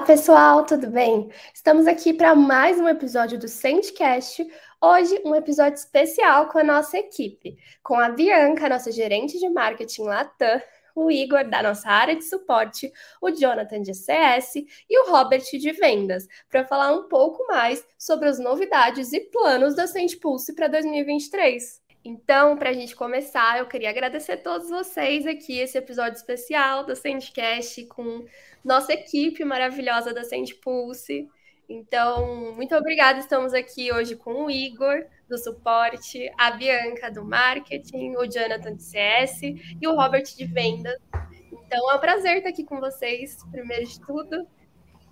Olá, pessoal, tudo bem? Estamos aqui para mais um episódio do Sendcast. Hoje, um episódio especial com a nossa equipe, com a Bianca, nossa gerente de marketing Latam, o Igor, da nossa área de suporte, o Jonathan de CS e o Robert de vendas, para falar um pouco mais sobre as novidades e planos da Sendpulse para 2023. Então, para a gente começar, eu queria agradecer a todos vocês aqui, esse episódio especial do Sendcast com nossa equipe maravilhosa da Sendpulse. Então, muito obrigada. Estamos aqui hoje com o Igor, do suporte, a Bianca, do marketing, o Jonathan, de CS e o Robert, de vendas. Então, é um prazer estar aqui com vocês, primeiro de tudo.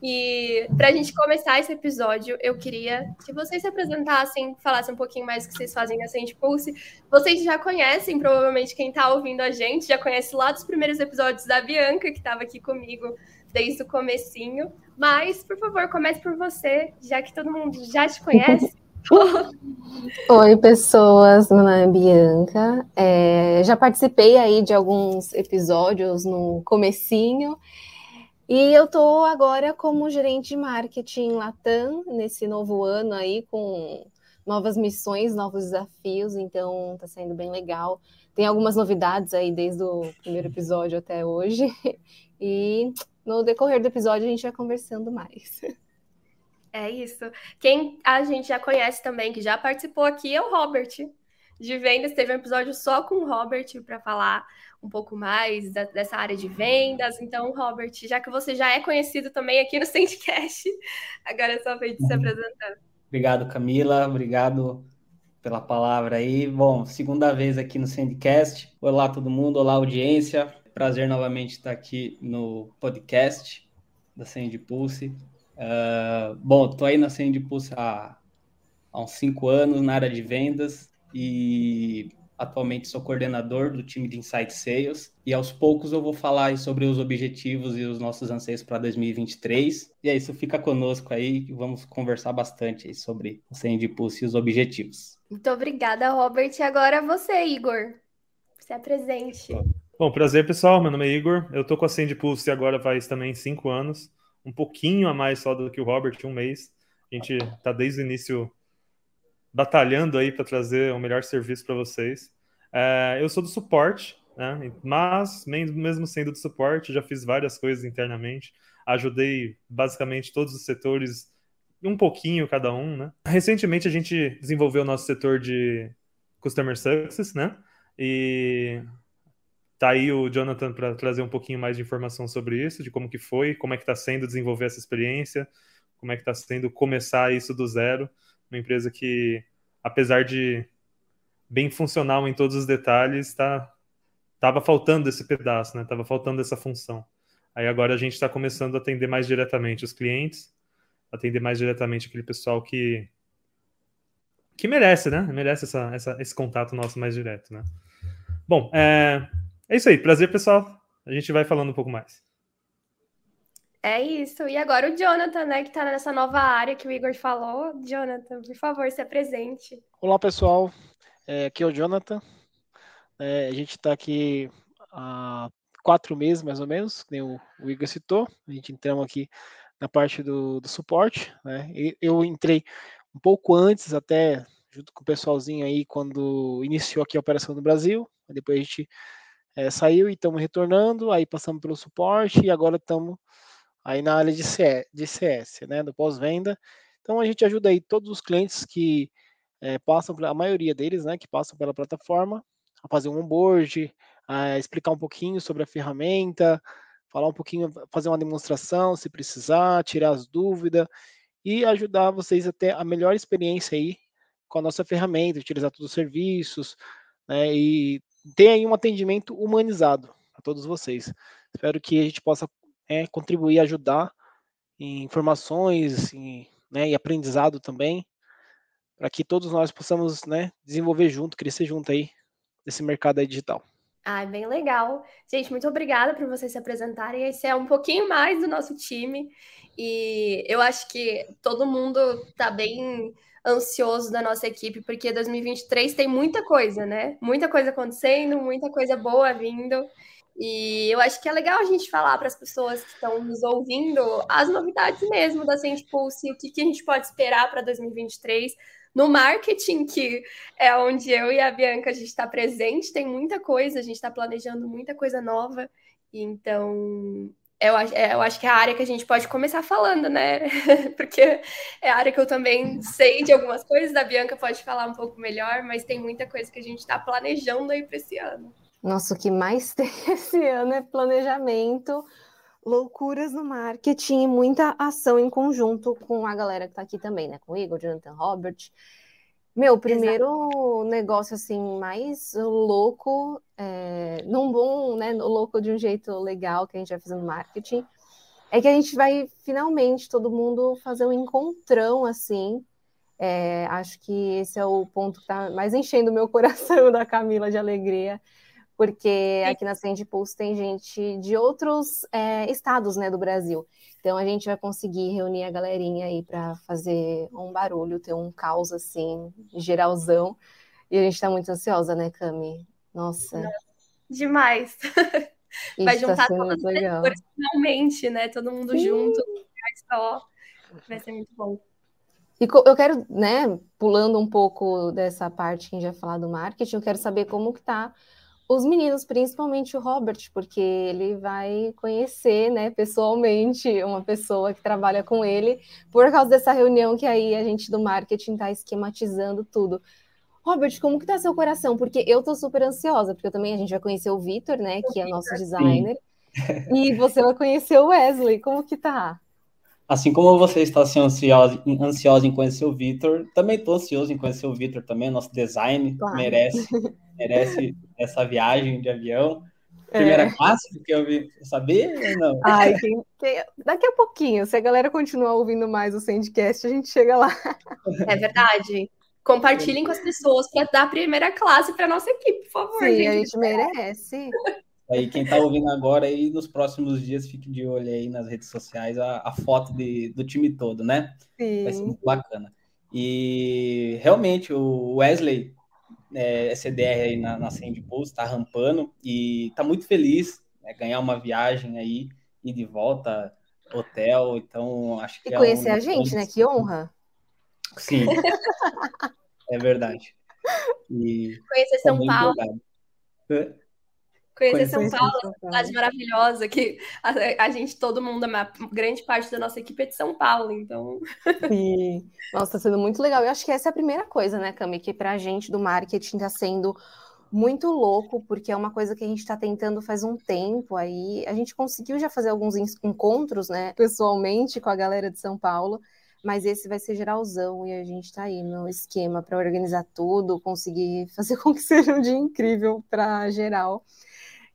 E para a gente começar esse episódio, eu queria que vocês se apresentassem, falassem um pouquinho mais o que vocês fazem na Sente Pulse. Vocês já conhecem, provavelmente quem está ouvindo a gente, já conhece lá dos primeiros episódios da Bianca, que estava aqui comigo desde o comecinho. Mas, por favor, comece por você, já que todo mundo já te conhece. Oi, pessoas, meu nome é Bianca. É, já participei aí de alguns episódios no comecinho. E eu estou agora como gerente de marketing Latam nesse novo ano aí com novas missões, novos desafios, então está sendo bem legal. Tem algumas novidades aí desde o primeiro episódio até hoje. E no decorrer do episódio a gente vai conversando mais. É isso. Quem a gente já conhece também, que já participou aqui, é o Robert de vendas. Teve um episódio só com o Robert para falar um pouco mais da, dessa área de vendas. Então, Robert, já que você já é conhecido também aqui no Sendcast, agora é só vez de se uhum. apresentar. Obrigado, Camila. Obrigado pela palavra aí. Bom, segunda vez aqui no Sendcast. Olá, todo mundo. Olá, audiência. Prazer novamente estar aqui no podcast da Send Pulse. Uh, bom, estou aí na Send Pulse há, há uns cinco anos na área de vendas e Atualmente sou coordenador do time de Insight Sales e aos poucos eu vou falar sobre os objetivos e os nossos anseios para 2023. E é isso, fica conosco aí e vamos conversar bastante aí sobre o Send Pulse e os objetivos. Muito obrigada, Robert. E agora você, Igor. Se apresente. Bom, prazer, pessoal. Meu nome é Igor. Eu tô com a Send Pulse agora faz também cinco anos. Um pouquinho a mais só do que o Robert, um mês. A gente tá desde o início batalhando aí para trazer o melhor serviço para vocês. É, eu sou do suporte, né? mas mesmo sendo do suporte, já fiz várias coisas internamente. Ajudei basicamente todos os setores, um pouquinho cada um. Né? Recentemente a gente desenvolveu o nosso setor de Customer Success, né? E tá aí o Jonathan para trazer um pouquinho mais de informação sobre isso, de como que foi, como é que está sendo desenvolver essa experiência, como é que está sendo começar isso do zero uma empresa que, apesar de bem funcional em todos os detalhes, tá, tava faltando esse pedaço, né? Tava faltando essa função. Aí agora a gente está começando a atender mais diretamente os clientes, atender mais diretamente aquele pessoal que que merece, né? Merece essa, essa, esse contato nosso mais direto, né? Bom, é, é isso aí. Prazer, pessoal. A gente vai falando um pouco mais. É isso. E agora o Jonathan, né, que está nessa nova área que o Igor falou. Jonathan, por favor, se apresente. Olá, pessoal. É, aqui é o Jonathan. É, a gente está aqui há quatro meses, mais ou menos, que o, o Igor citou. A gente entramos aqui na parte do, do suporte. Né? Eu entrei um pouco antes, até junto com o pessoalzinho aí, quando iniciou aqui a operação no Brasil. Depois a gente é, saiu e estamos retornando, aí passamos pelo suporte e agora estamos aí na área de CS, de CS né, do pós-venda. Então a gente ajuda aí todos os clientes que é, passam, a maioria deles, né, que passam pela plataforma, a fazer um onboard, a explicar um pouquinho sobre a ferramenta, falar um pouquinho, fazer uma demonstração se precisar, tirar as dúvidas e ajudar vocês a ter a melhor experiência aí com a nossa ferramenta, utilizar todos os serviços, né, e ter aí um atendimento humanizado a todos vocês. Espero que a gente possa é, contribuir, ajudar em informações né, e aprendizado também, para que todos nós possamos né, desenvolver junto, crescer junto aí nesse mercado aí digital. Ah, bem legal. Gente, muito obrigada por vocês se apresentarem. Esse é um pouquinho mais do nosso time. E eu acho que todo mundo está bem ansioso da nossa equipe, porque 2023 tem muita coisa, né? Muita coisa acontecendo, muita coisa boa vindo. E eu acho que é legal a gente falar para as pessoas que estão nos ouvindo as novidades mesmo da Send Pulse, o que, que a gente pode esperar para 2023 no marketing, que é onde eu e a Bianca a gente está presente, tem muita coisa, a gente está planejando muita coisa nova. Então, eu, é, eu acho que é a área que a gente pode começar falando, né? Porque é a área que eu também sei de algumas coisas, a Bianca pode falar um pouco melhor, mas tem muita coisa que a gente está planejando aí para esse ano. Nossa, o que mais tem esse ano é planejamento, loucuras no marketing e muita ação em conjunto com a galera que está aqui também, né? Com o Igor, Jonathan Robert. Meu, o primeiro Exato. negócio assim mais louco, é, num bom, né, louco de um jeito legal que a gente vai fazendo marketing, é que a gente vai finalmente todo mundo fazer um encontrão assim. É, acho que esse é o ponto que está mais enchendo o meu coração da Camila de alegria porque aqui na Send Pulse tem gente de outros é, estados né, do Brasil. Então a gente vai conseguir reunir a galerinha aí para fazer um barulho, ter um caos assim, geralzão. E a gente está muito ansiosa, né, Cami? Nossa. Demais. vai juntar tá todas as pessoas finalmente, né? Todo mundo Sim. junto, só. Vai ser muito bom. E eu quero, né, pulando um pouco dessa parte que a gente vai falar do marketing, eu quero saber como que tá os meninos, principalmente o Robert, porque ele vai conhecer, né, pessoalmente uma pessoa que trabalha com ele, por causa dessa reunião que aí a gente do marketing está esquematizando tudo. Robert, como que tá seu coração? Porque eu tô super ansiosa, porque também a gente vai conhecer o Vitor, né, que é nosso designer, e você vai conhecer o Wesley, como que tá? Assim como você está assim, ansiosa, ansiosa em conhecer o Vitor, também estou ansioso em conhecer o Vitor também, nosso design claro. merece, merece essa viagem de avião. Primeira é. classe, porque eu vi saber ou não? Ai, quem, quem, daqui a pouquinho, se a galera continuar ouvindo mais o Sandcast, a gente chega lá. É verdade. Compartilhem com as pessoas para dar a primeira classe para nossa equipe, por favor. Sim, gente. a gente merece. Aí quem está ouvindo agora aí nos próximos dias fique de olho aí nas redes sociais a, a foto de, do time todo, né? Sim. Vai ser muito bacana. E realmente o Wesley, é, SDR aí na, na Sand está rampando e está muito feliz né, ganhar uma viagem aí e de volta hotel, então acho que e conhecer é um... a gente, né? Que honra. Sim. é verdade. E conhecer São Paulo. Conhecer São Paulo, essa cidade maravilhosa, que a, a, gente, todo mundo, a grande parte da nossa equipe é de São Paulo, então. Sim. Nossa, tá sendo muito legal. Eu acho que essa é a primeira coisa, né, Cami, que pra gente do marketing tá sendo muito louco, porque é uma coisa que a gente está tentando faz um tempo aí. A gente conseguiu já fazer alguns encontros, né, pessoalmente com a galera de São Paulo, mas esse vai ser geralzão e a gente está aí no esquema para organizar tudo, conseguir fazer com que seja um dia incrível para geral.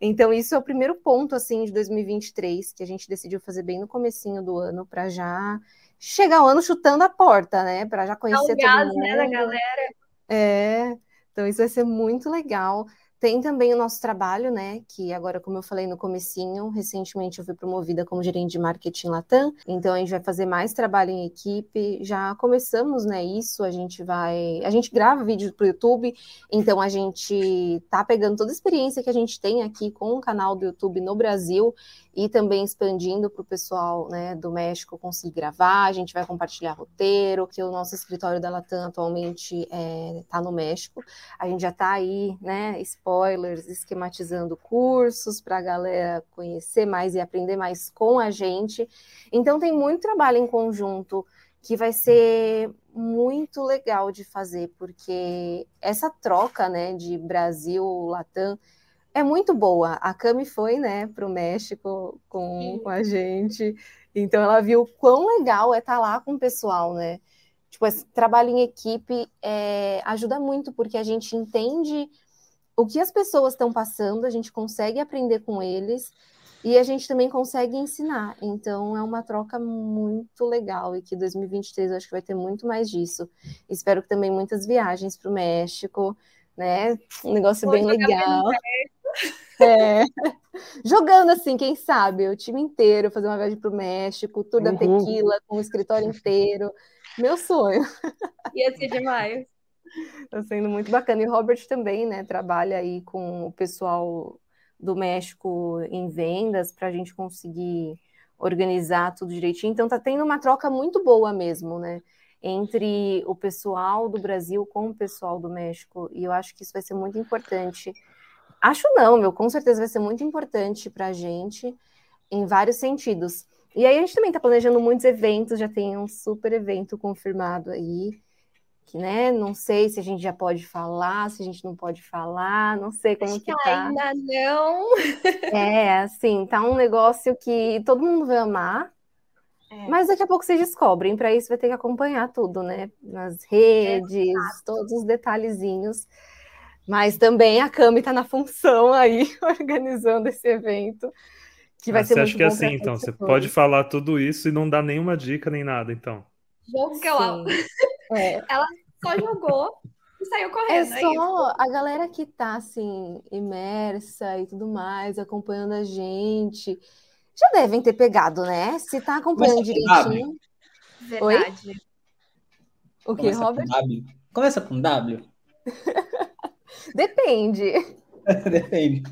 Então, isso é o primeiro ponto, assim, de 2023, que a gente decidiu fazer bem no comecinho do ano, para já chegar o ano chutando a porta, né? Para já conhecer Dá um todo mundo. né, da galera. É, então isso vai ser muito legal. Tem também o nosso trabalho, né? Que agora, como eu falei no comecinho, recentemente eu fui promovida como gerente de marketing Latam. Então a gente vai fazer mais trabalho em equipe. Já começamos, né? Isso, a gente vai. A gente grava vídeos para o YouTube, então a gente tá pegando toda a experiência que a gente tem aqui com o canal do YouTube no Brasil e também expandindo para o pessoal né, do México conseguir gravar. A gente vai compartilhar roteiro, que o nosso escritório da Latam atualmente está é, tá no México. A gente já está aí, né? Spoilers, esquematizando cursos para a galera conhecer mais e aprender mais com a gente. Então tem muito trabalho em conjunto que vai ser muito legal de fazer, porque essa troca né, de Brasil-Latam é muito boa. A Cami foi, né, para o México com, com, a gente, então ela viu quão legal é estar tá lá com o pessoal, né? Tipo, esse trabalho em equipe é, ajuda muito, porque a gente entende o que as pessoas estão passando, a gente consegue aprender com eles e a gente também consegue ensinar. Então é uma troca muito legal e que 2023 eu acho que vai ter muito mais disso. Espero que também muitas viagens para o México, né? Um negócio bem legal. É. Jogando assim, quem sabe, o time inteiro, fazer uma viagem para o México, tour da uhum. tequila, com o escritório inteiro. Meu sonho. Ia ser demais. Está sendo muito bacana. E o Robert também, né? Trabalha aí com o pessoal do México em vendas para a gente conseguir organizar tudo direitinho. Então tá tendo uma troca muito boa mesmo, né? Entre o pessoal do Brasil com o pessoal do México. E eu acho que isso vai ser muito importante. Acho não, meu, com certeza vai ser muito importante para a gente em vários sentidos. E aí a gente também está planejando muitos eventos, já tem um super evento confirmado aí, que, né, não sei se a gente já pode falar, se a gente não pode falar, não sei como Acho que tá. Ainda não. É, assim, tá um negócio que todo mundo vai amar, é. mas daqui a pouco vocês descobrem, para isso vai ter que acompanhar tudo, né, nas redes, é, todos os detalhezinhos. Mas também a Cami está na função aí, organizando esse evento. Que vai ah, ser você acha que é assim, então? Você pode falar tudo isso e não dar nenhuma dica nem nada, então. Jogo que ela... É. ela só jogou e saiu correndo. É, é só é a galera que tá assim, imersa e tudo mais, acompanhando a gente. Já devem ter pegado, né? Se tá acompanhando Começa direitinho. Verdade. Oi? O que, Robert? Com Começa com W. Depende. Depende.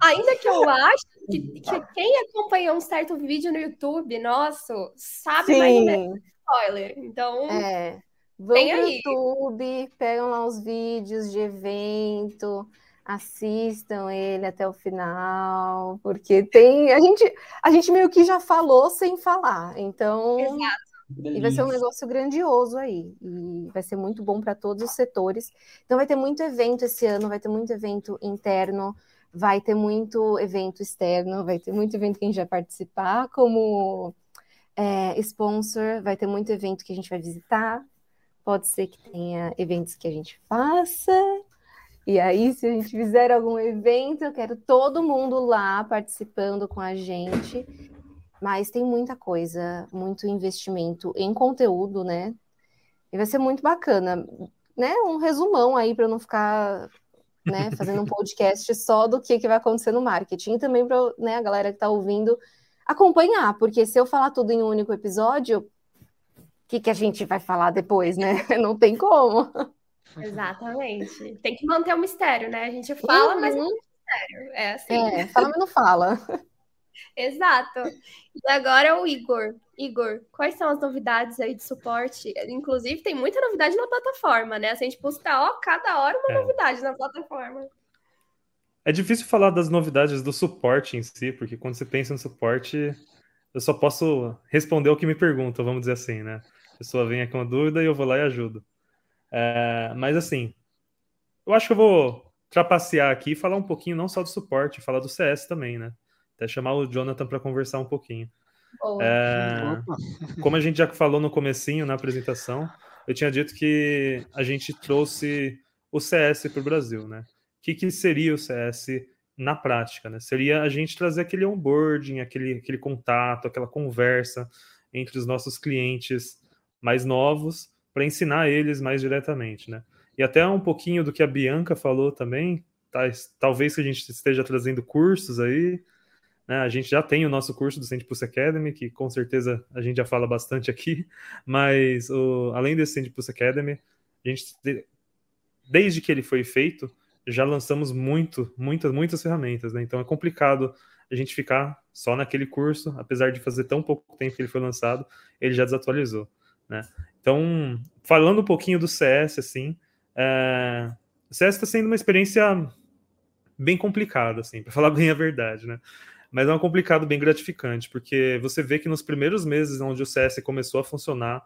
Ainda que eu acho que, que, quem acompanhou um certo vídeo no YouTube nosso sabe Sim. mais ou menos spoiler. Então. É. Vão tem pro aí. YouTube, pegam lá os vídeos de evento, assistam ele até o final, porque tem. A gente, a gente meio que já falou sem falar. Então. Exato. E vai ser um negócio grandioso aí. E vai ser muito bom para todos os setores. Então, vai ter muito evento esse ano, vai ter muito evento interno, vai ter muito evento externo, vai ter muito evento que a gente vai participar como é, sponsor, vai ter muito evento que a gente vai visitar. Pode ser que tenha eventos que a gente faça. E aí, se a gente fizer algum evento, eu quero todo mundo lá participando com a gente. Mas tem muita coisa, muito investimento em conteúdo, né? E vai ser muito bacana, né? Um resumão aí para não ficar né, fazendo um podcast só do que, que vai acontecer no marketing. E também para né, a galera que está ouvindo acompanhar, porque se eu falar tudo em um único episódio, o que, que a gente vai falar depois, né? Não tem como. Exatamente. Tem que manter o mistério, né? A gente fala, uhum. mas não tem mistério. É assim. É, fala, mas não fala. Exato. E agora o Igor. Igor, quais são as novidades aí de suporte? Inclusive, tem muita novidade na plataforma, né? Se a gente buscar, ó, cada hora uma é. novidade na plataforma. É difícil falar das novidades do suporte em si, porque quando você pensa no suporte, eu só posso responder o que me perguntam, vamos dizer assim, né? A pessoa vem aqui com uma dúvida e eu vou lá e ajudo. É, mas assim, eu acho que eu vou trapacear aqui e falar um pouquinho não só do suporte, falar do CS também, né? Até chamar o Jonathan para conversar um pouquinho. É, como a gente já falou no comecinho, na apresentação, eu tinha dito que a gente trouxe o CS para o Brasil, né? O que, que seria o CS na prática, né? Seria a gente trazer aquele onboarding, aquele, aquele contato, aquela conversa entre os nossos clientes mais novos para ensinar eles mais diretamente, né? E até um pouquinho do que a Bianca falou também, tá, talvez que a gente esteja trazendo cursos aí? A gente já tem o nosso curso do Sendpulse Academy, que com certeza a gente já fala bastante aqui, mas o, além desse Sendpulse Academy, a gente, desde que ele foi feito, já lançamos muito, muitas, muitas ferramentas, né? Então é complicado a gente ficar só naquele curso, apesar de fazer tão pouco tempo que ele foi lançado, ele já desatualizou, né? Então, falando um pouquinho do CS, assim, é... o CS está sendo uma experiência bem complicada, assim, para falar bem a verdade, né? Mas é um complicado bem gratificante, porque você vê que nos primeiros meses onde o CS começou a funcionar,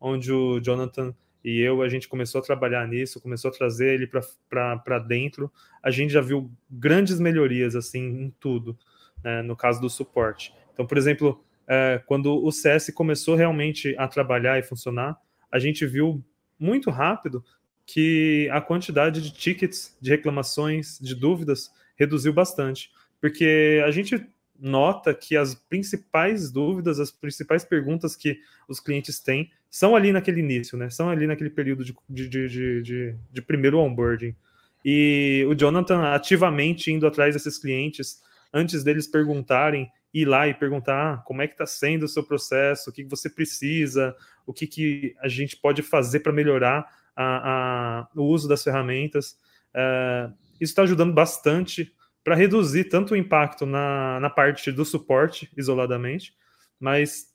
onde o Jonathan e eu, a gente começou a trabalhar nisso, começou a trazer ele para dentro, a gente já viu grandes melhorias, assim, em tudo, né, no caso do suporte. Então, por exemplo, é, quando o CS começou realmente a trabalhar e funcionar, a gente viu muito rápido que a quantidade de tickets, de reclamações, de dúvidas reduziu bastante porque a gente nota que as principais dúvidas, as principais perguntas que os clientes têm são ali naquele início, né? São ali naquele período de, de, de, de, de primeiro onboarding. E o Jonathan ativamente indo atrás desses clientes, antes deles perguntarem, ir lá e perguntar ah, como é que está sendo o seu processo, o que você precisa, o que, que a gente pode fazer para melhorar a, a, o uso das ferramentas. Uh, isso está ajudando bastante para reduzir tanto o impacto na, na parte do suporte isoladamente, mas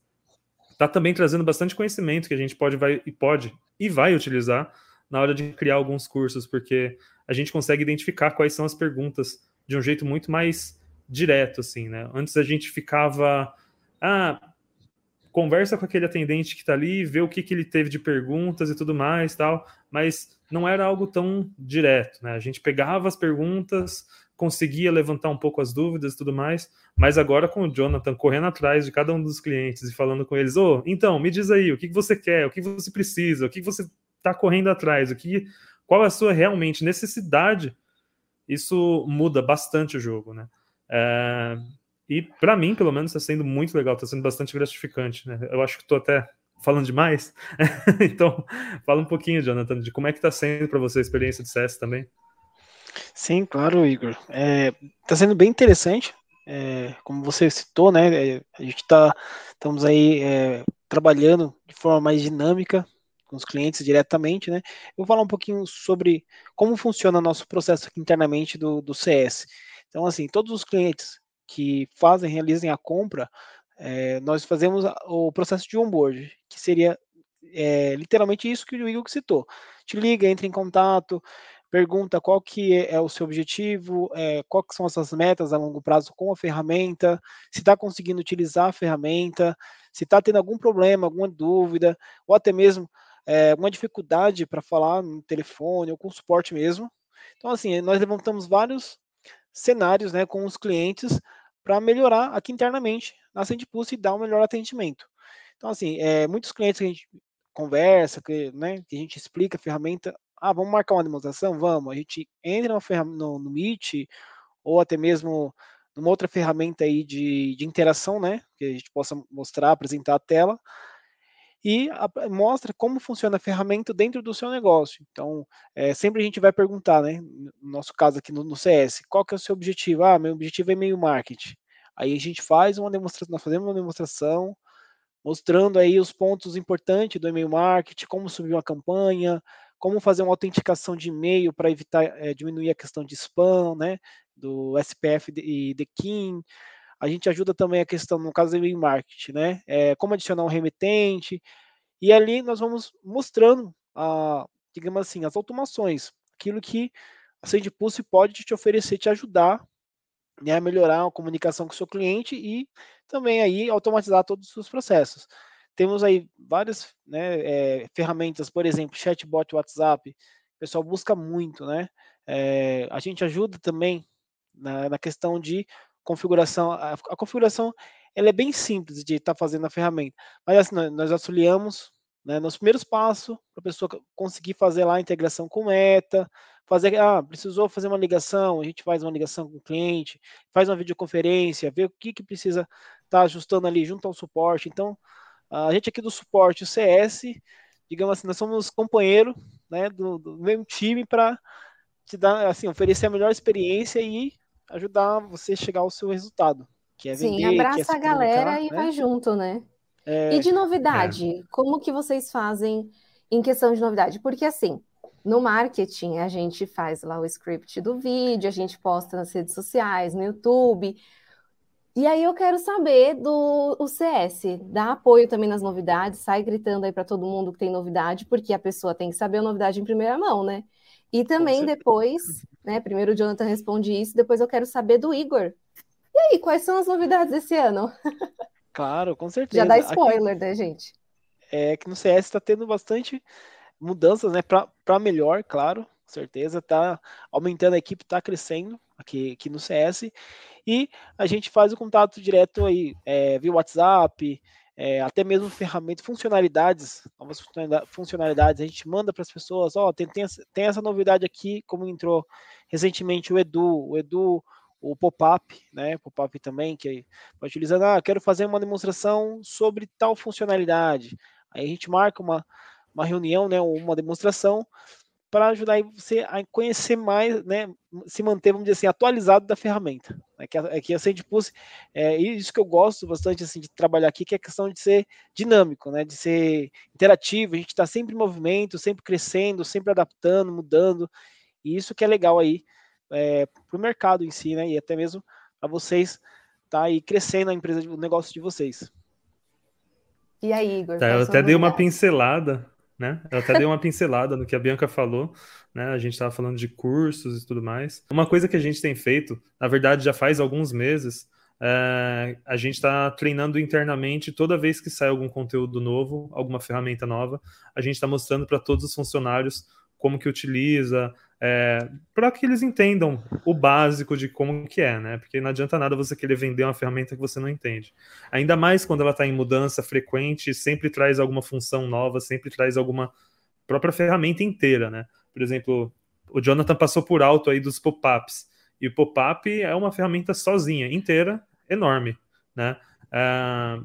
está também trazendo bastante conhecimento que a gente pode, vai, e pode e vai utilizar na hora de criar alguns cursos, porque a gente consegue identificar quais são as perguntas de um jeito muito mais direto, assim, né? Antes a gente ficava, ah, conversa com aquele atendente que está ali, vê o que, que ele teve de perguntas e tudo mais, tal, mas não era algo tão direto, né? A gente pegava as perguntas, conseguia levantar um pouco as dúvidas e tudo mais, mas agora com o Jonathan correndo atrás de cada um dos clientes e falando com eles, ô, oh, então, me diz aí, o que, você quer, o que você precisa, o que você está correndo atrás, o que, qual é a sua realmente necessidade, isso muda bastante o jogo, né? É, e para mim, pelo menos, está sendo muito legal, está sendo bastante gratificante, né? Eu acho que estou até falando demais. então, fala um pouquinho, Jonathan, de como é que está sendo para você a experiência de CS também. Sim, claro, Igor. Está é, sendo bem interessante. É, como você citou, né? É, a gente está estamos aí é, trabalhando de forma mais dinâmica com os clientes diretamente, né? Eu vou falar um pouquinho sobre como funciona o nosso processo aqui internamente do, do CS. Então, assim, todos os clientes que fazem, realizem a compra, é, nós fazemos o processo de onboard, que seria é, literalmente isso que o Igor citou. Te liga, entra em contato, pergunta qual que é, é o seu objetivo, é, quais são as suas metas a longo prazo com a ferramenta, se está conseguindo utilizar a ferramenta, se está tendo algum problema, alguma dúvida, ou até mesmo é, uma dificuldade para falar no telefone ou com suporte mesmo. Então, assim, nós levantamos vários cenários né, com os clientes para melhorar aqui internamente na Sendpulse e dar um melhor atendimento. Então, assim, é, muitos clientes que a gente conversa, que, né, que a gente explica a ferramenta, ah, vamos marcar uma demonstração? Vamos. A gente entra no, no, Meet ou até mesmo numa outra ferramenta aí de, de interação, né, que a gente possa mostrar, apresentar a tela, e a, mostra como funciona a ferramenta dentro do seu negócio. Então, é, sempre a gente vai perguntar, né? No nosso caso aqui no, no, CS, qual que é o seu objetivo? Ah, meu objetivo é e-mail marketing. Aí a gente faz uma demonstração, nós fazemos uma demonstração mostrando aí os pontos importantes do e-mail marketing, como subir uma campanha, como fazer uma autenticação de e-mail para evitar é, diminuir a questão de spam, né? Do SPF e DKIM. A gente ajuda também a questão, no caso do e-mail marketing, né? É, como adicionar um remetente. E ali nós vamos mostrando, a, digamos assim, as automações, aquilo que a SendPulse pode te oferecer, te ajudar né, a melhorar a comunicação com o seu cliente e também aí automatizar todos os seus processos. Temos aí várias né, é, ferramentas, por exemplo, chatbot WhatsApp, o pessoal busca muito, né? É, a gente ajuda também na, na, questão de configuração, a, a configuração ela é bem simples de estar tá fazendo a ferramenta, mas assim, nós, nós auxiliamos né, nos primeiros passos para a pessoa conseguir fazer lá a integração com meta, fazer, ah, precisou fazer uma ligação, a gente faz uma ligação com o cliente, faz uma videoconferência, vê o que, que precisa estar tá ajustando ali junto ao suporte. Então, a gente aqui do suporte, o CS, digamos assim, nós somos companheiro né, do, do mesmo time para te dar, assim, oferecer a melhor experiência e ajudar você a chegar ao seu resultado. Que é vender, Sim, abraça a galera e né? vai junto, né? É, e de novidade, é. como que vocês fazem em questão de novidade? Porque assim, no marketing a gente faz lá o script do vídeo, a gente posta nas redes sociais, no YouTube. E aí eu quero saber do o CS, dá apoio também nas novidades, sai gritando aí para todo mundo que tem novidade, porque a pessoa tem que saber a novidade em primeira mão, né? E também depois, né? Primeiro o Jonathan responde isso, depois eu quero saber do Igor. E aí, quais são as novidades desse ano? Claro, com certeza. Já dá spoiler, Aqui, né, gente? É que no CS está tendo bastante mudanças, né? Para melhor, claro, certeza. Tá aumentando a equipe, tá crescendo aqui, aqui no CS. E a gente faz o contato direto aí é, via WhatsApp, é, até mesmo ferramentas, funcionalidades, novas funcionalidades, a gente manda para as pessoas, ó, oh, tem, tem, tem, essa novidade aqui, como entrou recentemente o Edu, o Edu, o pop-up, né, pop-up também, que vai utilizando, ah, quero fazer uma demonstração sobre tal funcionalidade, aí a gente marca uma, uma reunião, né, uma demonstração, para ajudar você a conhecer mais, né, se manter, vamos dizer assim, atualizado da ferramenta. É que a, é que a SendPulse, é isso que eu gosto bastante assim, de trabalhar aqui, que é a questão de ser dinâmico, né, de ser interativo, a gente está sempre em movimento, sempre crescendo, sempre adaptando, mudando, e isso que é legal aí é, para o mercado em si, né? E até mesmo para vocês estar tá aí crescendo a empresa, o negócio de vocês. E aí, Igor? Tá, eu até dei uma pincelada, né? Eu até dei uma pincelada no que a Bianca falou, né? A gente estava falando de cursos e tudo mais. Uma coisa que a gente tem feito, na verdade, já faz alguns meses, é, a gente está treinando internamente toda vez que sai algum conteúdo novo, alguma ferramenta nova, a gente está mostrando para todos os funcionários como que utiliza, é, para que eles entendam o básico de como que é, né? Porque não adianta nada você querer vender uma ferramenta que você não entende. Ainda mais quando ela está em mudança frequente, sempre traz alguma função nova, sempre traz alguma própria ferramenta inteira, né? Por exemplo, o Jonathan passou por alto aí dos pop-ups. E o pop-up é uma ferramenta sozinha, inteira, enorme, né? É,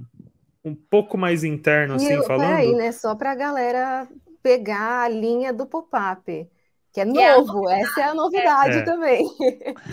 um pouco mais interno, assim, e, falando. Peraí, né? Só para a galera pegar a linha do pop-up, que é novo. É Essa é a novidade é. também.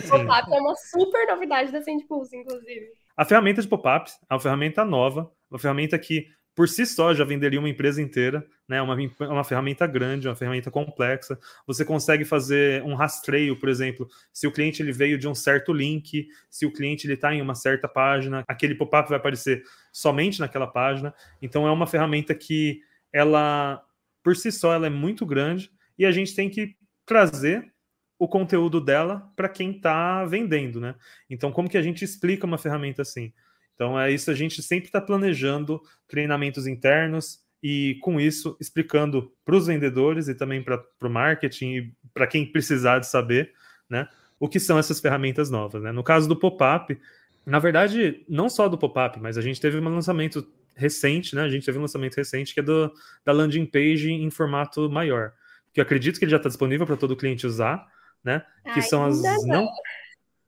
Pop-up é uma super novidade da Sendpulse, inclusive. A ferramenta de pop-ups é uma ferramenta nova, uma ferramenta que por si só já venderia uma empresa inteira, né? Uma, uma ferramenta grande, uma ferramenta complexa. Você consegue fazer um rastreio, por exemplo, se o cliente ele veio de um certo link, se o cliente ele está em uma certa página, aquele pop-up vai aparecer somente naquela página. Então é uma ferramenta que ela, por si só, ela é muito grande e a gente tem que trazer o conteúdo dela para quem está vendendo, né? Então, como que a gente explica uma ferramenta assim? Então é isso, a gente sempre está planejando treinamentos internos e com isso explicando para os vendedores e também para o marketing e para quem precisar de saber, né, o que são essas ferramentas novas. Né? No caso do pop-up, na verdade, não só do pop-up, mas a gente teve um lançamento recente, né? A gente teve um lançamento recente que é do, da landing page em formato maior, que eu acredito que ele já está disponível para todo cliente usar, né? Que Ai, são as não. Não,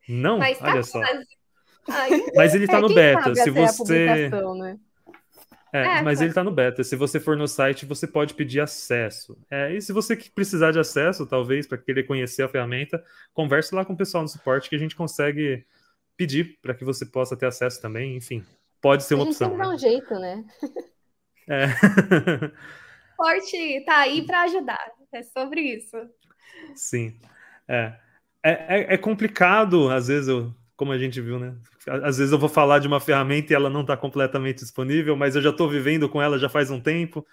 não? Tá olha só. Mas ele está é, no beta. Se você. Né? É, é, mas ele está no beta. Se você for no site, você pode pedir acesso. É, e se você precisar de acesso, talvez, para querer conhecer a ferramenta, converse lá com o pessoal no suporte que a gente consegue pedir para que você possa ter acesso também. Enfim, pode ser uma opção. Tem que né? um jeito, né? É. Suporte tá aí para ajudar. É sobre isso. Sim. É. É, é, é complicado, às vezes, eu como a gente viu, né? Às vezes eu vou falar de uma ferramenta e ela não está completamente disponível, mas eu já estou vivendo com ela já faz um tempo.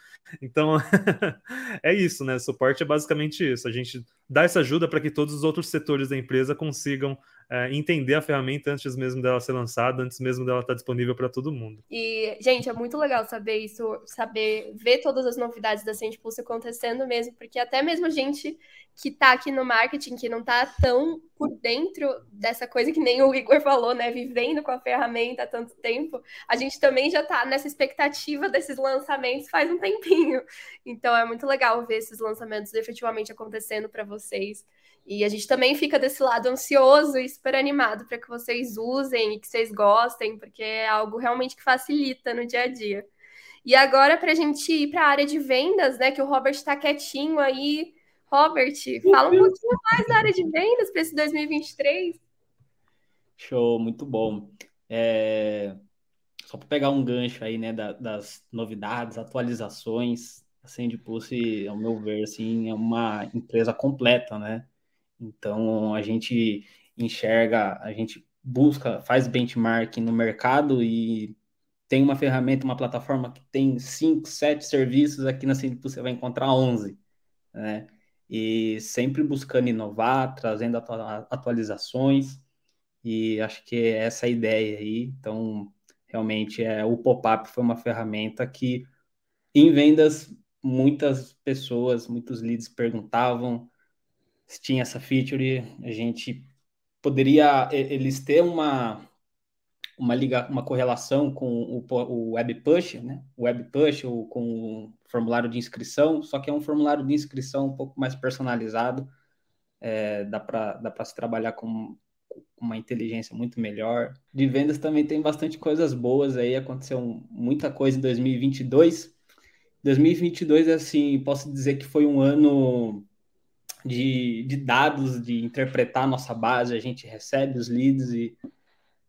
Então, é isso, né? Suporte é basicamente isso. A gente dá essa ajuda para que todos os outros setores da empresa consigam é, entender a ferramenta antes mesmo dela ser lançada, antes mesmo dela estar disponível para todo mundo. E, gente, é muito legal saber isso, saber ver todas as novidades da Sendpulse acontecendo mesmo, porque até mesmo gente que está aqui no marketing, que não está tão por dentro dessa coisa que nem o Igor falou, né? Vivendo com a ferramenta há tanto tempo, a gente também já está nessa expectativa desses lançamentos faz um tempinho. Então é muito legal ver esses lançamentos efetivamente acontecendo para vocês. E a gente também fica desse lado ansioso e super animado para que vocês usem e que vocês gostem, porque é algo realmente que facilita no dia a dia. E agora, para a gente ir para a área de vendas, né? Que o Robert está quietinho aí Robert, fala um pouquinho mais da área de vendas para esse 2023. Show, muito bom. É... Só para pegar um gancho aí, né, da, das novidades, atualizações, a Sendpulse, ao meu ver, assim, é uma empresa completa, né? Então, a gente enxerga, a gente busca, faz benchmarking no mercado e tem uma ferramenta, uma plataforma que tem cinco, sete serviços, aqui na Sendpulse você vai encontrar 11, né? e sempre buscando inovar, trazendo atualizações, e acho que é essa a ideia aí. Então, realmente, é, o pop-up foi uma ferramenta que, em vendas, muitas pessoas, muitos leads perguntavam se tinha essa feature, a gente poderia eles ter uma uma liga, uma correlação com o, o web push, né? Web push ou com o formulário de inscrição, só que é um formulário de inscrição um pouco mais personalizado. É, dá para dá para se trabalhar com uma inteligência muito melhor. De vendas também tem bastante coisas boas aí, aconteceu muita coisa em 2022. 2022, assim, posso dizer que foi um ano de, de dados, de interpretar a nossa base, a gente recebe os leads e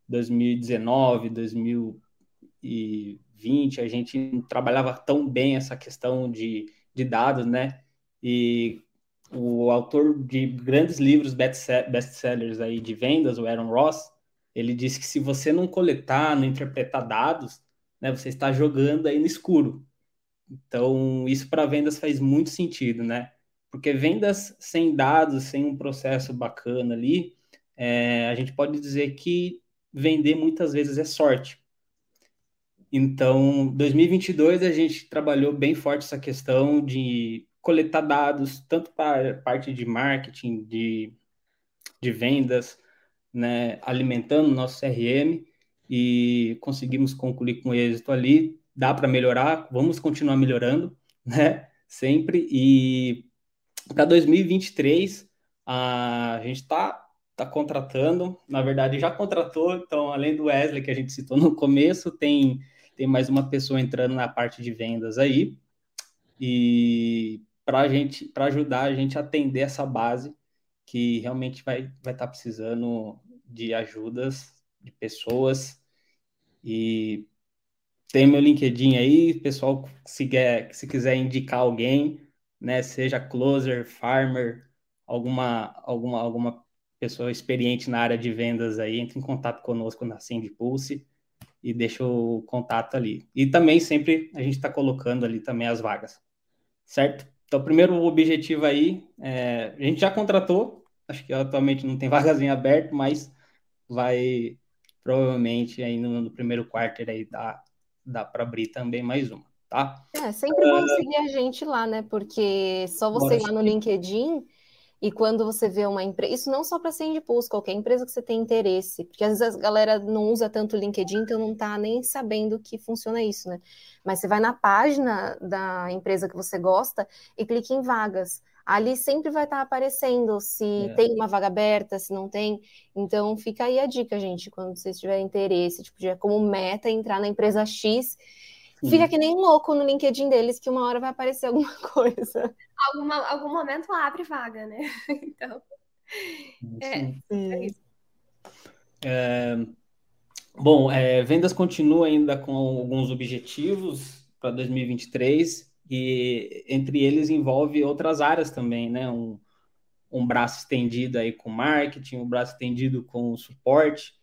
2019, 2020, a gente não trabalhava tão bem essa questão de, de dados, né? E o autor de grandes livros best-sellers aí de vendas, o Aaron Ross, ele disse que se você não coletar, não interpretar dados, né, você está jogando aí no escuro. Então, isso para vendas faz muito sentido, né? Porque vendas sem dados, sem um processo bacana ali, é, a gente pode dizer que vender muitas vezes é sorte. Então, 2022 a gente trabalhou bem forte essa questão de coletar dados, tanto para a parte de marketing, de, de vendas, né, alimentando o nosso CRM e conseguimos concluir com êxito ali. Dá para melhorar, vamos continuar melhorando, né, sempre. E para 2023, a gente está tá contratando, na verdade já contratou, então além do Wesley que a gente citou no começo, tem, tem mais uma pessoa entrando na parte de vendas aí. E para gente, para ajudar a gente a atender essa base que realmente vai vai estar tá precisando de ajudas de pessoas e tem meu LinkedIn aí, pessoal, se, quer, se quiser indicar alguém, né, seja closer, farmer, alguma alguma alguma pessoa experiente na área de vendas aí, entre em contato conosco na Send Pulse e deixa o contato ali. E também sempre a gente está colocando ali também as vagas, certo? Então, o primeiro objetivo aí, é, a gente já contratou, acho que atualmente não tem vagas em aberto, mas vai provavelmente aí no, no primeiro quarto aí dá, dá para abrir também mais uma, tá? É sempre bom uh, seguir a gente lá, né? Porque só você ir lá no LinkedIn e quando você vê uma empresa, isso não só para ser Pulse, qualquer empresa que você tem interesse, porque às vezes a galera não usa tanto o LinkedIn, então não tá nem sabendo que funciona isso, né? Mas você vai na página da empresa que você gosta e clica em vagas. Ali sempre vai estar tá aparecendo se é. tem uma vaga aberta, se não tem. Então fica aí a dica, gente, quando vocês tiverem interesse, tipo, de como meta entrar na empresa X, fica que nem louco no LinkedIn deles que uma hora vai aparecer alguma coisa. Alguma, algum momento abre vaga, né? Então. É, é isso. É, bom, é, vendas continua ainda com alguns objetivos para 2023 e entre eles envolve outras áreas também, né? Um, um braço estendido aí com marketing, um braço estendido com suporte.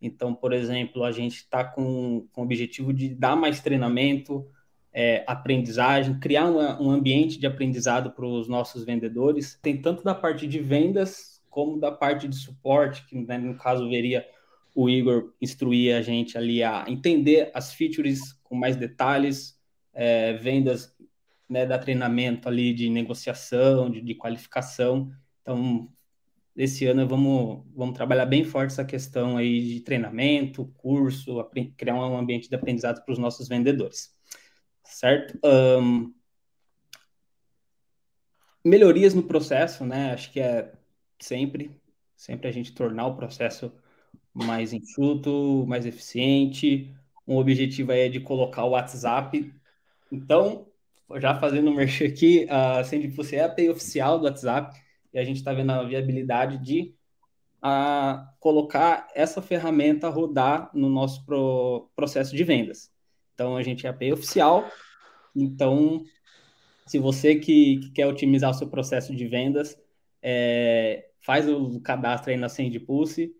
Então, por exemplo, a gente está com, com o objetivo de dar mais treinamento, é, aprendizagem, criar uma, um ambiente de aprendizado para os nossos vendedores. Tem tanto da parte de vendas como da parte de suporte, que né, no caso veria o Igor instruir a gente ali a entender as features com mais detalhes, é, vendas, né, dar treinamento ali de negociação, de, de qualificação. Então, esse ano vamos, vamos trabalhar bem forte essa questão aí de treinamento, curso, criar um ambiente de aprendizado para os nossos vendedores, certo? Um, melhorias no processo, né? Acho que é sempre, sempre a gente tornar o processo mais enxuto, mais eficiente. Um objetivo aí é de colocar o WhatsApp. Então, já fazendo um merchan aqui, a Sendifus é a API oficial do WhatsApp e a gente está vendo a viabilidade de a colocar essa ferramenta a rodar no nosso pro, processo de vendas. Então, a gente é API oficial, então, se você que, que quer otimizar o seu processo de vendas, é, faz o cadastro aí na Sendpulse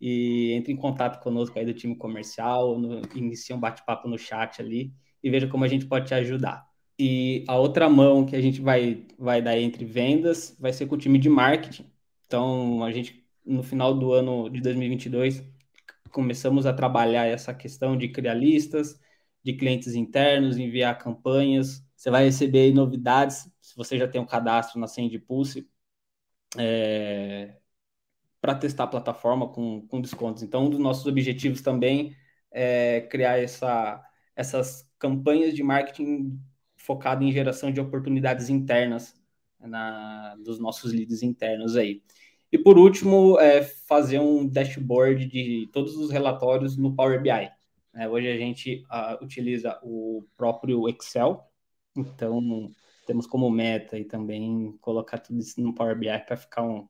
e entre em contato conosco aí do time comercial, no, inicia um bate-papo no chat ali e veja como a gente pode te ajudar. E a outra mão que a gente vai, vai dar entre vendas vai ser com o time de marketing. Então, a gente, no final do ano de 2022, começamos a trabalhar essa questão de criar listas, de clientes internos, enviar campanhas. Você vai receber novidades, se você já tem um cadastro na Sendpulse, é, para testar a plataforma com, com descontos. Então, um dos nossos objetivos também é criar essa, essas campanhas de marketing focado em geração de oportunidades internas na, dos nossos leads internos aí. E por último, é fazer um dashboard de todos os relatórios no Power BI. É, hoje a gente uh, utiliza o próprio Excel, então temos como meta e também colocar tudo isso no Power BI para ficar um,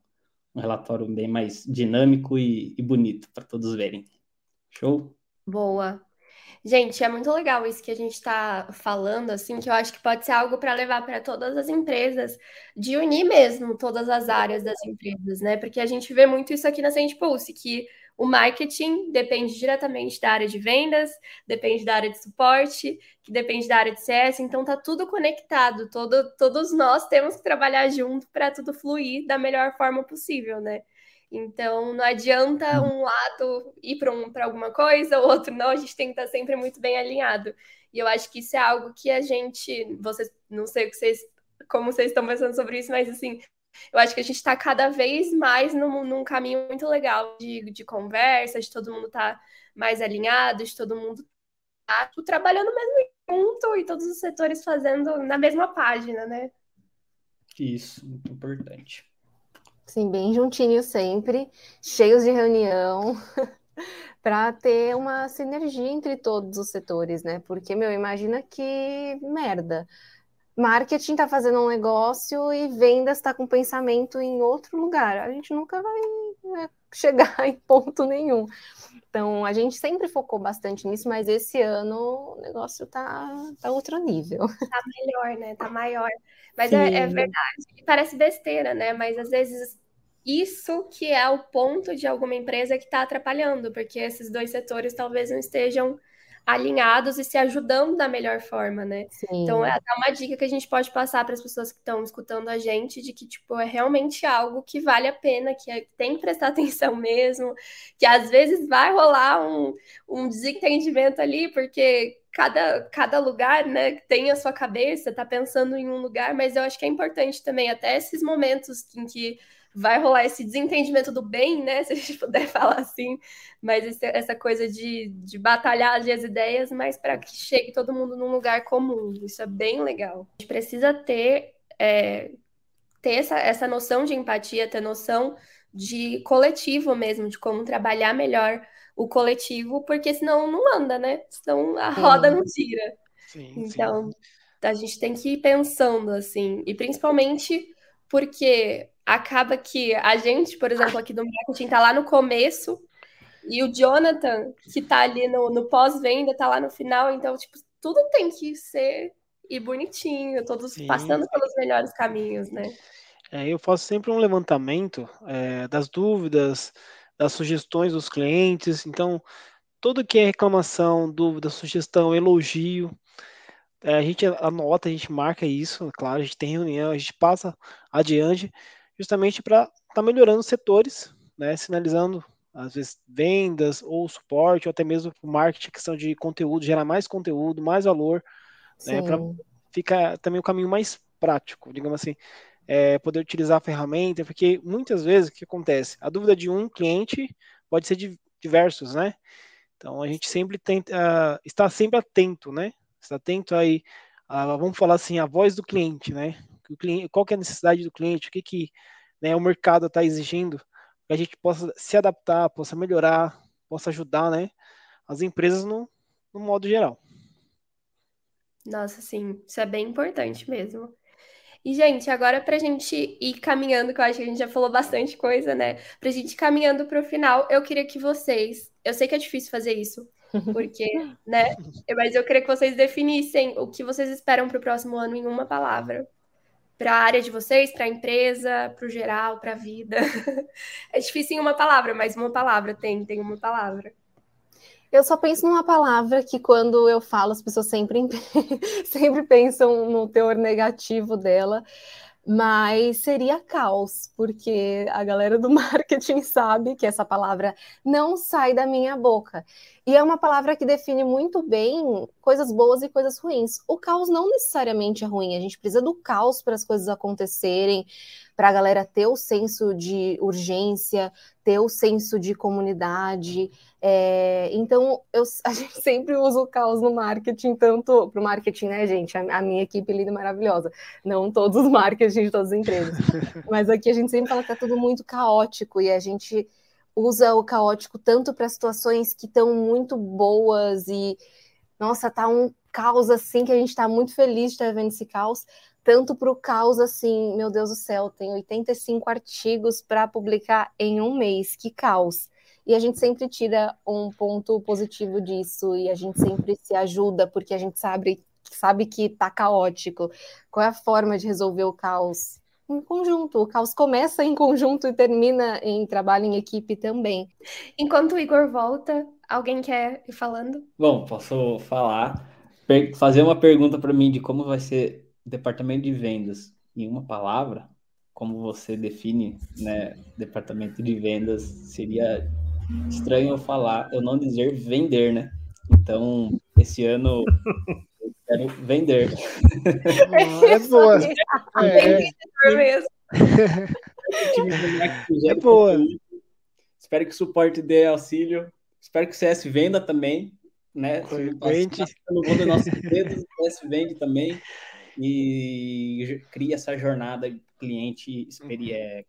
um, relatório bem mais dinâmico e, e bonito para todos verem. Show? Boa. Gente, é muito legal isso que a gente está falando, assim, que eu acho que pode ser algo para levar para todas as empresas, de unir mesmo todas as áreas das empresas, né? Porque a gente vê muito isso aqui na Send Pulse, que o marketing depende diretamente da área de vendas, depende da área de suporte, que depende da área de CS, então tá tudo conectado, todo, todos nós temos que trabalhar junto para tudo fluir da melhor forma possível, né? Então, não adianta uhum. um lado ir para um, alguma coisa, o outro não, a gente tem que estar sempre muito bem alinhado. E eu acho que isso é algo que a gente, vocês, não sei o que vocês, como vocês estão pensando sobre isso, mas assim, eu acho que a gente está cada vez mais num, num, caminho muito legal de, de conversa, de todo mundo estar tá mais alinhado, de todo mundo tá trabalhando mesmo junto e todos os setores fazendo na mesma página, né? Isso, muito importante. Sim, bem juntinho sempre, cheios de reunião, para ter uma sinergia entre todos os setores, né? Porque, meu, imagina que merda. Marketing está fazendo um negócio e vendas está com pensamento em outro lugar. A gente nunca vai né, chegar em ponto nenhum. Então, a gente sempre focou bastante nisso, mas esse ano o negócio tá, tá outro nível. Tá melhor, né? Tá maior. Mas é, é, verdade. Parece besteira, né? Mas às vezes isso que é o ponto de alguma empresa que está atrapalhando, porque esses dois setores talvez não estejam alinhados e se ajudando da melhor forma, né? Sim. Então é até uma dica que a gente pode passar para as pessoas que estão escutando a gente de que tipo é realmente algo que vale a pena, que é, tem que prestar atenção mesmo, que às vezes vai rolar um, um desentendimento ali, porque cada, cada lugar, né, tem a sua cabeça, tá pensando em um lugar, mas eu acho que é importante também até esses momentos em que vai rolar esse desentendimento do bem, né? Se a gente puder falar assim, mas essa coisa de, de batalhar as ideias, mas para que chegue todo mundo num lugar comum. Isso é bem legal. A gente precisa ter, é, ter essa, essa noção de empatia, ter noção de coletivo mesmo, de como trabalhar melhor o coletivo, porque senão não anda, né? Senão a roda não gira. Sim, então, sim. a gente tem que ir pensando assim, e principalmente porque acaba que a gente, por exemplo, aqui do marketing tá lá no começo e o Jonathan, que tá ali no, no pós-venda, tá lá no final, então, tipo, tudo tem que ser e bonitinho, todos Sim. passando pelos melhores caminhos, né? É, eu faço sempre um levantamento é, das dúvidas, das sugestões dos clientes, então, tudo que é reclamação, dúvida, sugestão, elogio, é, a gente anota, a gente marca isso, claro, a gente tem reunião, a gente passa adiante, justamente para estar tá melhorando os setores, né, sinalizando às vezes vendas ou suporte, ou até mesmo o marketing, questão de conteúdo, gerar mais conteúdo, mais valor, né, para ficar também o caminho mais prático, digamos assim, é, poder utilizar a ferramenta, porque muitas vezes o que acontece? A dúvida de um cliente pode ser de diversos, né? Então a gente sempre tenta uh, estar sempre atento, né? Estar atento aí, vamos falar assim, a voz do cliente, né? O cliente, qual que é a necessidade do cliente, o que, que né, o mercado está exigindo, que a gente possa se adaptar, possa melhorar, possa ajudar né, as empresas no, no modo geral. Nossa, sim, isso é bem importante mesmo. E, gente, agora para a gente ir caminhando, que eu acho que a gente já falou bastante coisa, né? Para a gente ir caminhando para o final, eu queria que vocês. Eu sei que é difícil fazer isso, porque, né? Mas eu queria que vocês definissem o que vocês esperam para o próximo ano em uma palavra para a área de vocês, para a empresa, para o geral, para a vida? É difícil em uma palavra, mas uma palavra tem, tem uma palavra. Eu só penso numa palavra que quando eu falo, as pessoas sempre, sempre pensam no teor negativo dela, mas seria caos, porque a galera do marketing sabe que essa palavra não sai da minha boca. E é uma palavra que define muito bem coisas boas e coisas ruins. O caos não necessariamente é ruim, a gente precisa do caos para as coisas acontecerem, para a galera ter o senso de urgência, ter o senso de comunidade. É, então, eu, a gente sempre usa o caos no marketing, tanto para o marketing, né, gente? A, a, minha equipe linda maravilhosa. Não todos os marketing de todas as empresas. Mas aqui a gente sempre fala que está tudo muito caótico e a gente usa o caótico tanto para situações que estão muito boas e, nossa, tá um caos assim que a gente está muito feliz de estar vendo esse caos, tanto para o caos assim, meu Deus do céu, tem 85 artigos para publicar em um mês, que caos. e a gente sempre tira um ponto positivo disso e a gente sempre se ajuda porque a gente sabe, sabe que está caótico. Qual é a forma de resolver o caos? Em conjunto. O caos começa em conjunto e termina em trabalho em equipe também. Enquanto o Igor volta, alguém quer ir falando? Bom, posso falar. Fazer uma pergunta para mim de como vai ser departamento de vendas em uma palavra, como você define, né, departamento de vendas, seria estranho eu falar, eu não dizer vender, né? Então, esse ano eu quero vender. É boa. É, mesmo. é boa. Espero que o suporte dê auxílio. Espero que o CS venda também, né? Vende. No mundo nossos dedos, o CS vende também e cria essa jornada cliente uhum.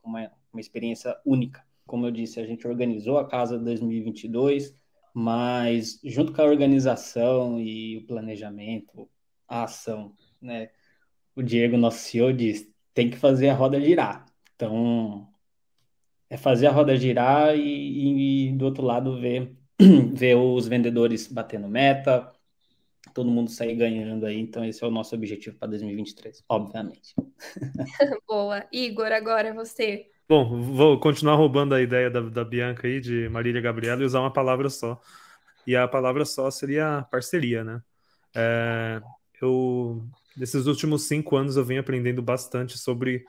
com uma, uma experiência única. Como eu disse, a gente organizou a casa 2022, mas junto com a organização e o planejamento, a ação, né? O Diego, nosso CEO, diz: tem que fazer a roda girar. Então, é fazer a roda girar e, e do outro lado ver, ver os vendedores batendo meta, todo mundo sair ganhando aí. Então, esse é o nosso objetivo para 2023, obviamente. Boa. Igor, agora é você. Bom, vou continuar roubando a ideia da, da Bianca aí, de Marília Gabriela, e usar uma palavra só. E a palavra só seria parceria, né? É, eu, nesses últimos cinco anos, eu venho aprendendo bastante sobre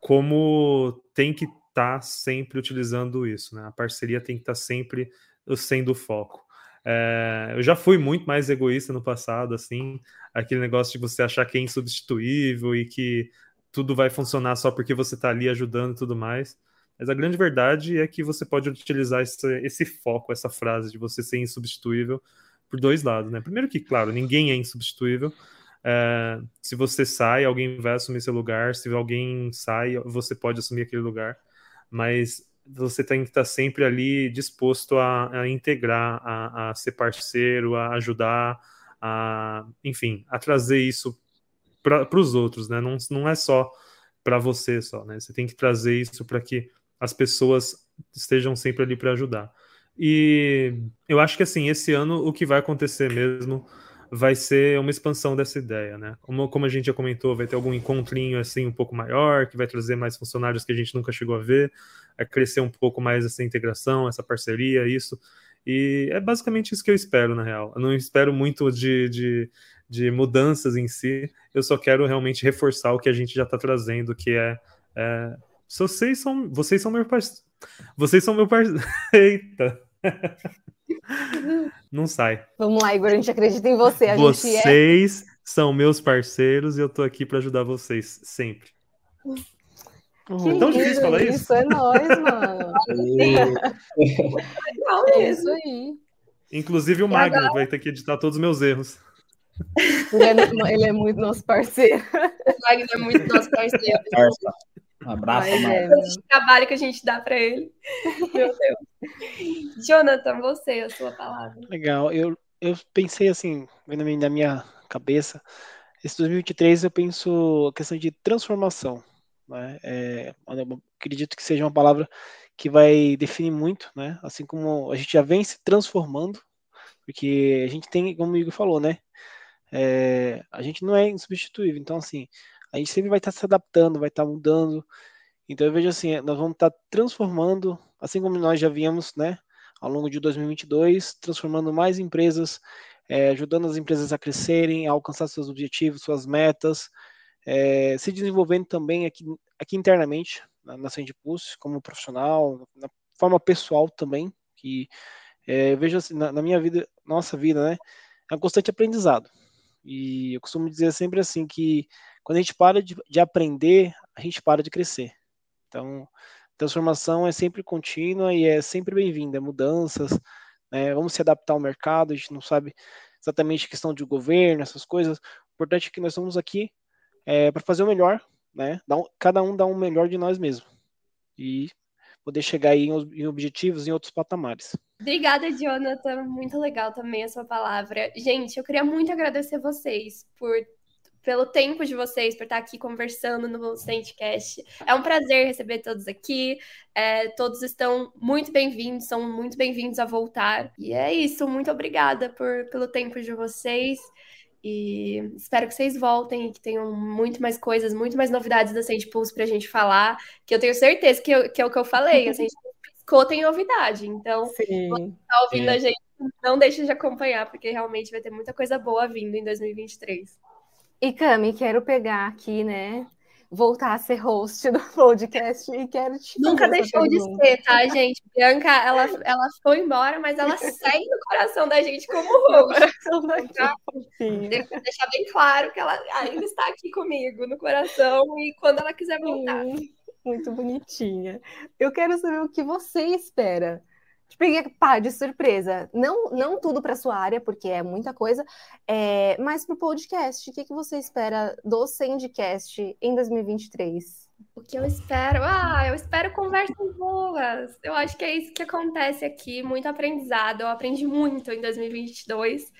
como tem que estar tá sempre utilizando isso, né? A parceria tem que estar tá sempre sendo o foco. É, eu já fui muito mais egoísta no passado, assim, aquele negócio de você achar que é insubstituível e que tudo vai funcionar só porque você está ali ajudando e tudo mais. Mas a grande verdade é que você pode utilizar esse, esse foco, essa frase de você ser insubstituível por dois lados, né? Primeiro que, claro, ninguém é insubstituível. É, se você sai, alguém vai assumir seu lugar. Se alguém sai, você pode assumir aquele lugar. Mas você tem que estar sempre ali disposto a, a integrar, a, a, ser parceiro, a ajudar, a, enfim, a trazer isso para os outros, né? Não, não é só para você só, né? Você tem que trazer isso para que as pessoas estejam sempre ali para ajudar. E eu acho que assim, esse ano o que vai acontecer mesmo vai ser uma expansão dessa ideia, né? Como, como a gente já comentou, vai ter algum encontrinho assim um pouco maior, que vai trazer mais funcionários que a gente nunca chegou a ver, vai crescer um pouco mais essa integração, essa parceria, isso. E é basicamente isso que eu espero, na real. Eu não espero muito de, de, de mudanças em si, eu só quero realmente reforçar o que a gente já está trazendo, que é, é vocês são, vocês são meu parceiro. Vocês são meu parceiro. Eita. Não sai. Vamos lá, Igor, a gente acredita em você. A vocês é... são meus parceiros e eu tô aqui para ajudar vocês sempre. Que é tão difícil falar isso. Isso é nóis, mano. é isso aí. Inclusive o Magno agora... vai ter que editar todos os meus erros. Ele é, ele é muito nosso parceiro. O Magno é muito nosso parceiro. Um abraço, é, O trabalho que a gente dá para ele. Meu Deus. Jonathan, você, a sua palavra. Legal. Eu, eu pensei assim, vendo na minha cabeça, esse 2023 eu penso a questão de transformação. Né? É, acredito que seja uma palavra que vai definir muito, né? Assim como a gente já vem se transformando, porque a gente tem, como o Igor falou, né? É, a gente não é insubstituível. Então, assim, a gente sempre vai estar se adaptando, vai estar mudando. Então eu vejo assim, nós vamos estar transformando, assim como nós já viemos, né, ao longo de 2022, transformando mais empresas, é, ajudando as empresas a crescerem, a alcançar seus objetivos, suas metas, é, se desenvolvendo também aqui, aqui internamente na, na Pulse, como profissional, na forma pessoal também, que é, eu vejo assim, na, na minha vida, nossa vida, né, é um constante aprendizado. E eu costumo dizer sempre assim que quando a gente para de, de aprender, a gente para de crescer. Então, transformação é sempre contínua e é sempre bem-vinda, é mudanças, né? vamos se adaptar ao mercado, a gente não sabe exatamente a questão de governo, essas coisas. O importante é que nós estamos aqui é, para fazer o melhor, né? Cada um dá um melhor de nós mesmos. E poder chegar aí em objetivos em outros patamares. Obrigada, Jonathan. Muito legal também a sua palavra. Gente, eu queria muito agradecer vocês por pelo tempo de vocês, por estar aqui conversando no Sandcast. É um prazer receber todos aqui. É, todos estão muito bem-vindos, são muito bem-vindos a voltar. E é isso, muito obrigada por, pelo tempo de vocês. E espero que vocês voltem e que tenham muito mais coisas, muito mais novidades da Sand Pulse para a gente falar. Que eu tenho certeza que, eu, que é o que eu falei. A gente piscou, tem novidade. Então, Sim. você está ouvindo a gente, não deixe de acompanhar, porque realmente vai ter muita coisa boa vindo em 2023. E Cami, quero pegar aqui, né? Voltar a ser host do podcast e quero te Nunca deixou pergunta. de ser, tá, gente? Bianca, ela, ela foi embora, mas ela segue no coração da gente como host. Tá? Que deixar bem claro que ela ainda está aqui comigo no coração e quando ela quiser voltar. Muito bonitinha. Eu quero saber o que você espera te peguei pá, de surpresa. Não, não tudo para sua área, porque é muita coisa, é, mas para o podcast. O que, que você espera do Sandcast em 2023? O que eu espero? Ah, eu espero conversas boas. Eu acho que é isso que acontece aqui. Muito aprendizado. Eu aprendi muito em 2022.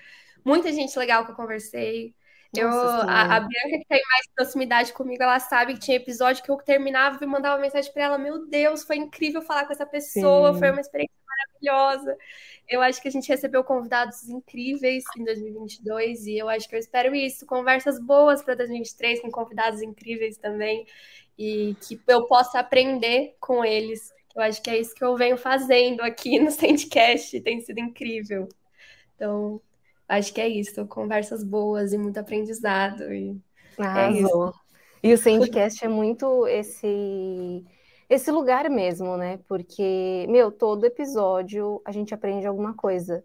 Muita gente legal que eu conversei. Eu, a, a, Bianca, que tem mais proximidade comigo, ela sabe que tinha episódio que eu terminava e mandava mensagem para ela: Meu Deus, foi incrível falar com essa pessoa, Sim. foi uma experiência maravilhosa. Eu acho que a gente recebeu convidados incríveis em 2022 e eu acho que eu espero isso, conversas boas para 2023 com convidados incríveis também e que eu possa aprender com eles. Eu acho que é isso que eu venho fazendo aqui no Sandcast, tem sido incrível. Então, acho que é isso, conversas boas e muito aprendizado e é isso. E o Sandcast é muito esse esse lugar mesmo, né? Porque, meu, todo episódio a gente aprende alguma coisa.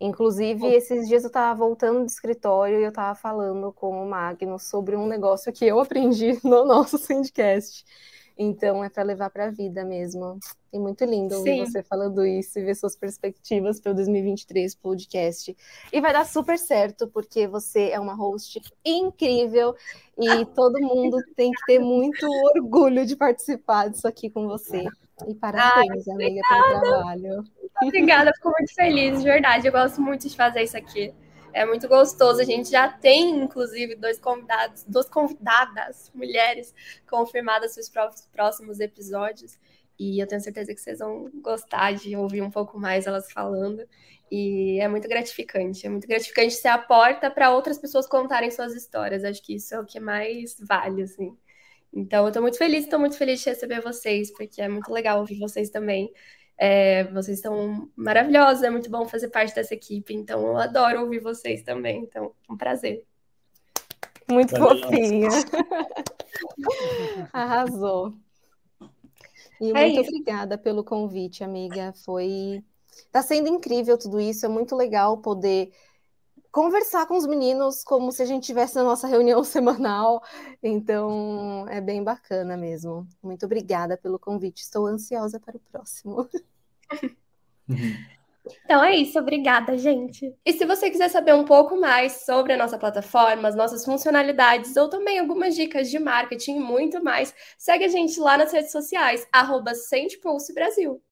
Inclusive, esses dias eu tava voltando do escritório e eu tava falando com o Magno sobre um negócio que eu aprendi no nosso Sandcast. Então é para levar para a vida mesmo. E muito lindo ouvir Sim. você falando isso e ver suas perspectivas para o 2023 podcast. E vai dar super certo, porque você é uma host incrível e todo mundo tem que ter muito orgulho de participar disso aqui com você. E parabéns, Ai, amiga, pelo trabalho. Obrigada, fico muito feliz, de verdade. Eu gosto muito de fazer isso aqui. É muito gostoso. A gente já tem, inclusive, dois convidados, duas convidadas, mulheres, confirmadas para os próximos episódios. E eu tenho certeza que vocês vão gostar de ouvir um pouco mais elas falando. E é muito gratificante. É muito gratificante ser a porta para outras pessoas contarem suas histórias. Acho que isso é o que mais vale, assim. Então, eu estou muito feliz, estou muito feliz de receber vocês, porque é muito legal ouvir vocês também. É, vocês são maravilhosos, é muito bom fazer parte dessa equipe, então eu adoro ouvir vocês também, então um prazer. Muito fofinha. Arrasou. E é muito isso. obrigada pelo convite, amiga. Foi. Tá sendo incrível tudo isso, é muito legal poder conversar com os meninos como se a gente tivesse na nossa reunião semanal. Então, é bem bacana mesmo. Muito obrigada pelo convite. Estou ansiosa para o próximo. Então é isso, obrigada, gente. E se você quiser saber um pouco mais sobre a nossa plataforma, as nossas funcionalidades ou também algumas dicas de marketing e muito mais, segue a gente lá nas redes sociais, arroba Brasil.